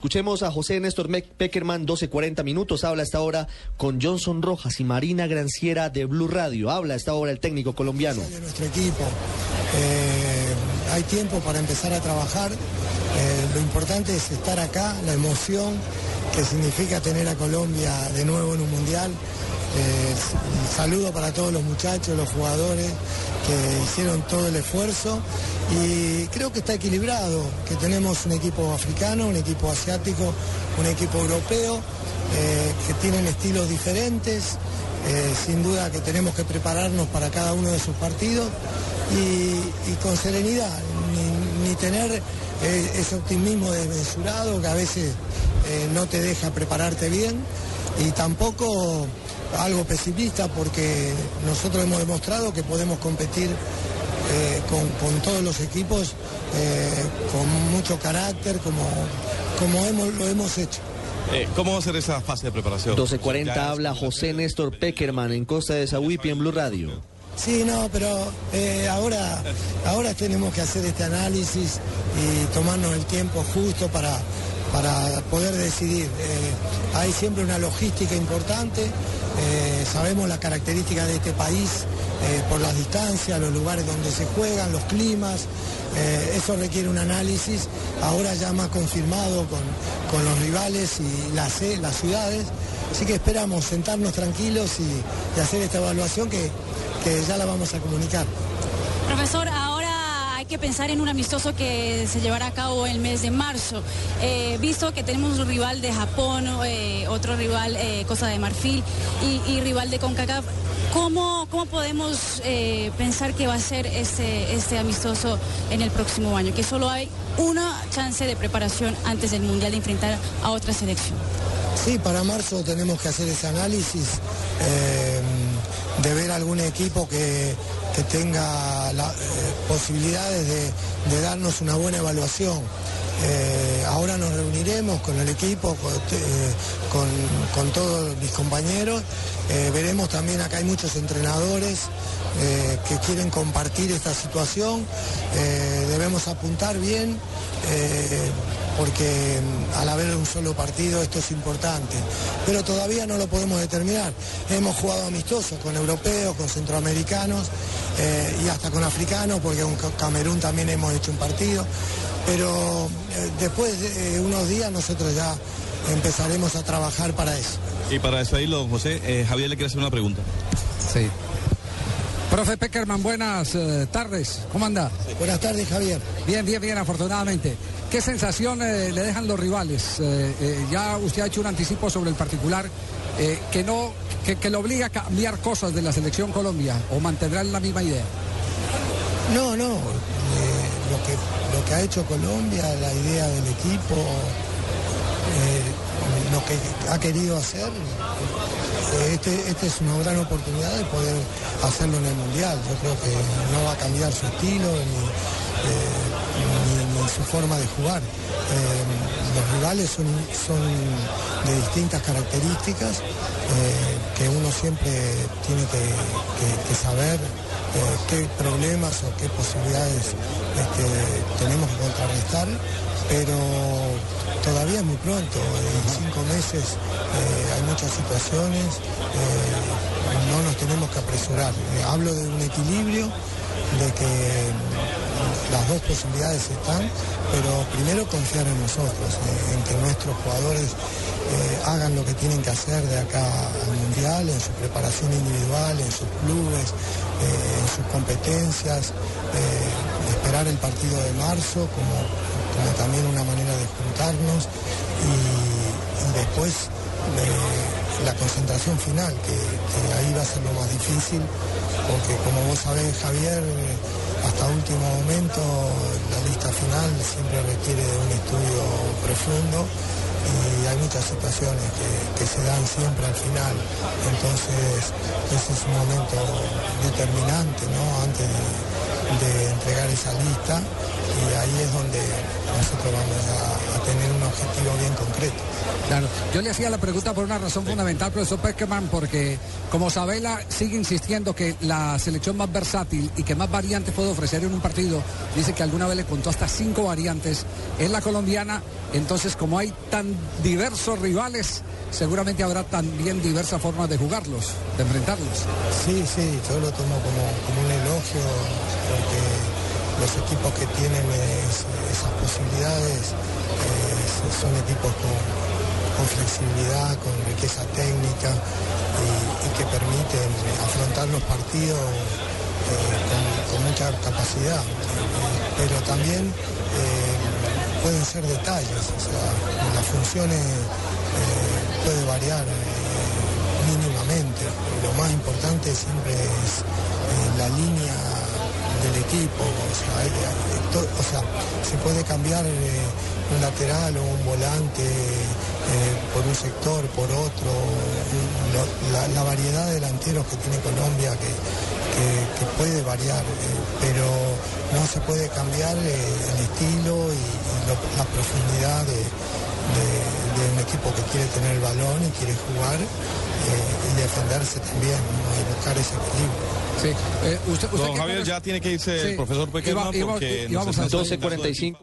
Escuchemos a José Néstor Peckerman, 12.40 minutos. Habla a esta hora con Johnson Rojas y Marina Granciera de Blue Radio. Habla a esta hora el técnico colombiano. De nuestro equipo. Eh, hay tiempo para empezar a trabajar. Eh, lo importante es estar acá, la emoción que significa tener a Colombia de nuevo en un mundial. Eh, saludo para todos los muchachos, los jugadores que hicieron todo el esfuerzo y creo que está equilibrado, que tenemos un equipo africano, un equipo asiático, un equipo europeo, eh, que tienen estilos diferentes, eh, sin duda que tenemos que prepararnos para cada uno de sus partidos y, con serenidad, ni, tener ese optimismo desmesurado que a veces no te deja prepararte bien y tampoco algo pesimista porque nosotros hemos demostrado que podemos competir eh, con, todos los equipos eh, con mucho carácter como, como hemos, lo hemos hecho. Eh, ¿Cómo va a ser esa fase de preparación? 12.40 habla José Néstor Peckerman en Costa de Zahuipi en Blue Radio. Sí, no, pero ahora, ahora tenemos que hacer este análisis y tomarnos el tiempo justo para, para poder decidir. Eh, hay siempre una logística importante, eh, sabemos las características de este país eh, por las distancias, los lugares donde se juegan, los climas, eso requiere un análisis, ahora ya más confirmado con, los rivales y las, las ciudades, así que esperamos sentarnos tranquilos y, hacer esta evaluación que, que ya la vamos a comunicar. Profesor, que pensar en un amistoso que se llevará a cabo el mes de marzo. Eh, visto que tenemos un rival de Japón, eh, otro rival eh, Cosa de Marfil y, rival de CONCACAF, ¿cómo, cómo podemos pensar que va a ser este, este amistoso en el próximo año? Que solo hay una chance de preparación antes del Mundial de enfrentar a otra selección. Sí, para marzo tenemos que hacer ese análisis de ver algún equipo que, tenga las eh, posibilidades de, darnos una buena evaluación. Eh, ahora nos reuniremos con el equipo, con, eh, todos mis compañeros. veremos también, acá hay muchos entrenadores que quieren compartir esta situación. debemos apuntar bien porque mm, al haber un solo partido esto es importante. Pero todavía no lo podemos determinar. Hemos jugado amistosos con europeos, con centroamericanos eh, y hasta con africanos, porque con Camerún también hemos hecho un partido. Pero eh, después de unos días nosotros ya empezaremos a trabajar para eso. Y para despedirlo, don José, eh, Javier le quiere hacer una pregunta. Sí. Profe Peckerman, buenas tardes. ¿Cómo anda? Buenas tardes, Javier. Bien, bien, bien, afortunadamente. ¿Qué sensación le dejan los rivales? Eh, eh, ya usted ha hecho un anticipo sobre el particular eh, que no que, le obliga a cambiar cosas de la selección Colombia o mantendrá la misma idea. No, no. lo, que, lo que ha hecho Colombia, la idea del equipo, lo que ha querido hacer, este, este, es una gran oportunidad de poder hacerlo en el Mundial. Yo creo que no va a cambiar su estilo su forma de jugar. Eh, los rivales son, son, de distintas características eh, que uno siempre tiene que, saber eh, qué problemas o qué posibilidades este, tenemos que contrarrestar, pero todavía es muy pronto, en cinco meses hay muchas situaciones, no nos tenemos que apresurar. hablo de un equilibrio, de que las dos posibilidades están, pero primero confiar en nosotros, eh, en que nuestros jugadores eh, hagan lo que tienen que hacer de acá al Mundial, en su preparación individual, en sus clubes, eh, en sus competencias, esperar el partido de marzo como, también una manera de juntarnos y, después la concentración final, que, que ahí va a ser lo más difícil, porque como vos sabés, Javier, hasta último momento la lista final siempre requiere de un estudio profundo y hay muchas situaciones que, se dan siempre al final. Entonces ese es un momento determinante ¿no? antes de, entregar esa lista y ahí es donde nosotros vamos a tener un objetivo bien concreto. Claro, yo le hacía la pregunta por una razón fundamental, profesor Peckerman, porque como Sabela sigue insistiendo que la selección más versátil y que más variantes puede ofrecer en un partido, dice que alguna vez le contó hasta cinco variantes, es la colombiana, entonces como hay tan diversos rivales, seguramente habrá también diversas formas de jugarlos, de enfrentarlos. Sí, sí, yo lo tomo como, como un elogio, porque los equipos que tienen es- esas posibilidades eh, son equipos con, con flexibilidad, con riqueza técnica y, que permiten afrontar los partidos eh, con, mucha capacidad. Eh, pero también eh, pueden ser detalles, o sea, las funciones eh, puede variar eh, mínimamente. Lo más importante siempre es eh, la línea equipo, o sea, se puede cambiar eh, un lateral o un volante eh, por un sector, por otro, la, variedad de delanteros que tiene Colombia que, puede variar, eh, pero no se puede cambiar el estilo y, la profundidad de, de- de un equipo que quiere tener el balón y quiere jugar eh, y defenderse también ¿no? y buscar ese equilibrio. Sí, eh, usted, usted Don Javier, ya tiene que irse Sí, el profesor iba- porque íbamos nos a está hacer- dando el 12.45.